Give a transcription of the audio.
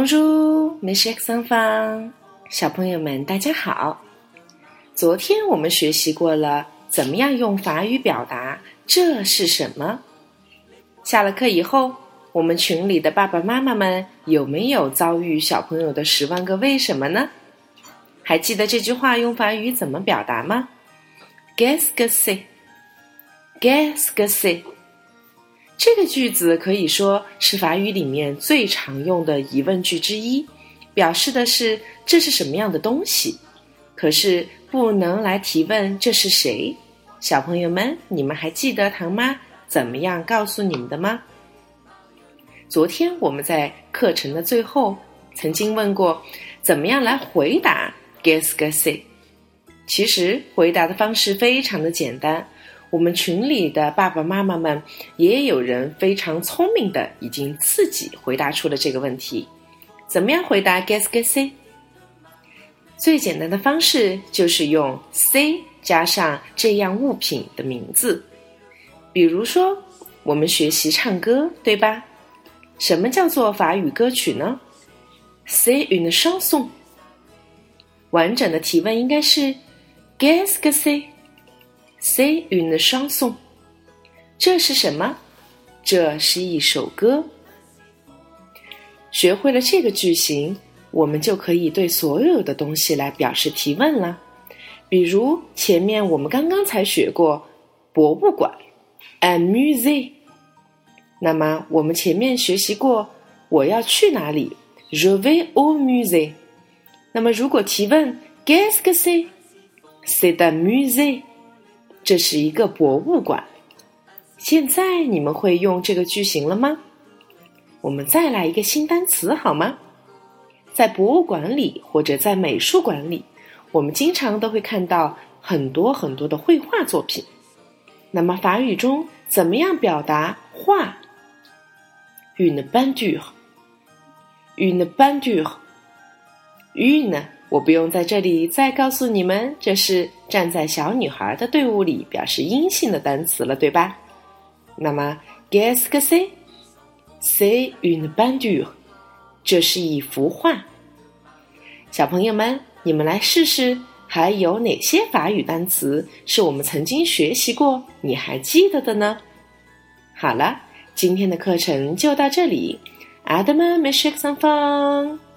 Bonjour, mes chers enfants，小朋友们，大家好。昨天我们学习过了怎么样用法语表达这是什么。下了课以后，我们群里的爸爸妈妈们有没有遭遇小朋友的十万个为什么呢？还记得这句话用法语怎么表达吗？Qu'est-ce que c'est？Qu'est-ce que c'est？这个句子可以说是法语里面最常用的疑问句之一，表示的是这是什么样的东西。可是不能来提问这是谁。小朋友们，你们还记得唐妈怎么样告诉你们的吗？昨天我们在课程的最后曾经问过，怎么样来回答 “guess guess”？其实回答的方式非常的简单。我们群里的爸爸妈妈们也有人非常聪明的，已经自己回答出了这个问题。怎么样回答 guess guess？最简单的方式就是用 c 加上这样物品的名字。比如说，我们学习唱歌，对吧？什么叫做法语歌曲呢？C'est une chanson。完整的提问应该是 guess c'est une chanson，这是什么？这是一首歌。学会了这个句型，我们就可以对所有的东西来表示提问了。比如前面我们刚刚才学过博物馆，un musée。那么我们前面学习过我要去哪里，je vais au musée。那么如果提问，qu'est-ce que c'est？C'est un musée。这是一个博物馆。现在你们会用这个句型了吗？我们再来一个新单词好吗？在博物馆里或者在美术馆里，我们经常都会看到很多很多的绘画作品。那么法语中怎么样表达画？une peinture，une peinture，une。我不用在这里再告诉你们，这是站在小女孩的队伍里表示阴性的单词了，对吧？那么，qu'est-ce que c'est？C'est une peinture。这是一幅画。小朋友们，你们来试试，还有哪些法语单词是我们曾经学习过，你还记得的呢？好了，今天的课程就到这里。阿德曼，mes chers enfants。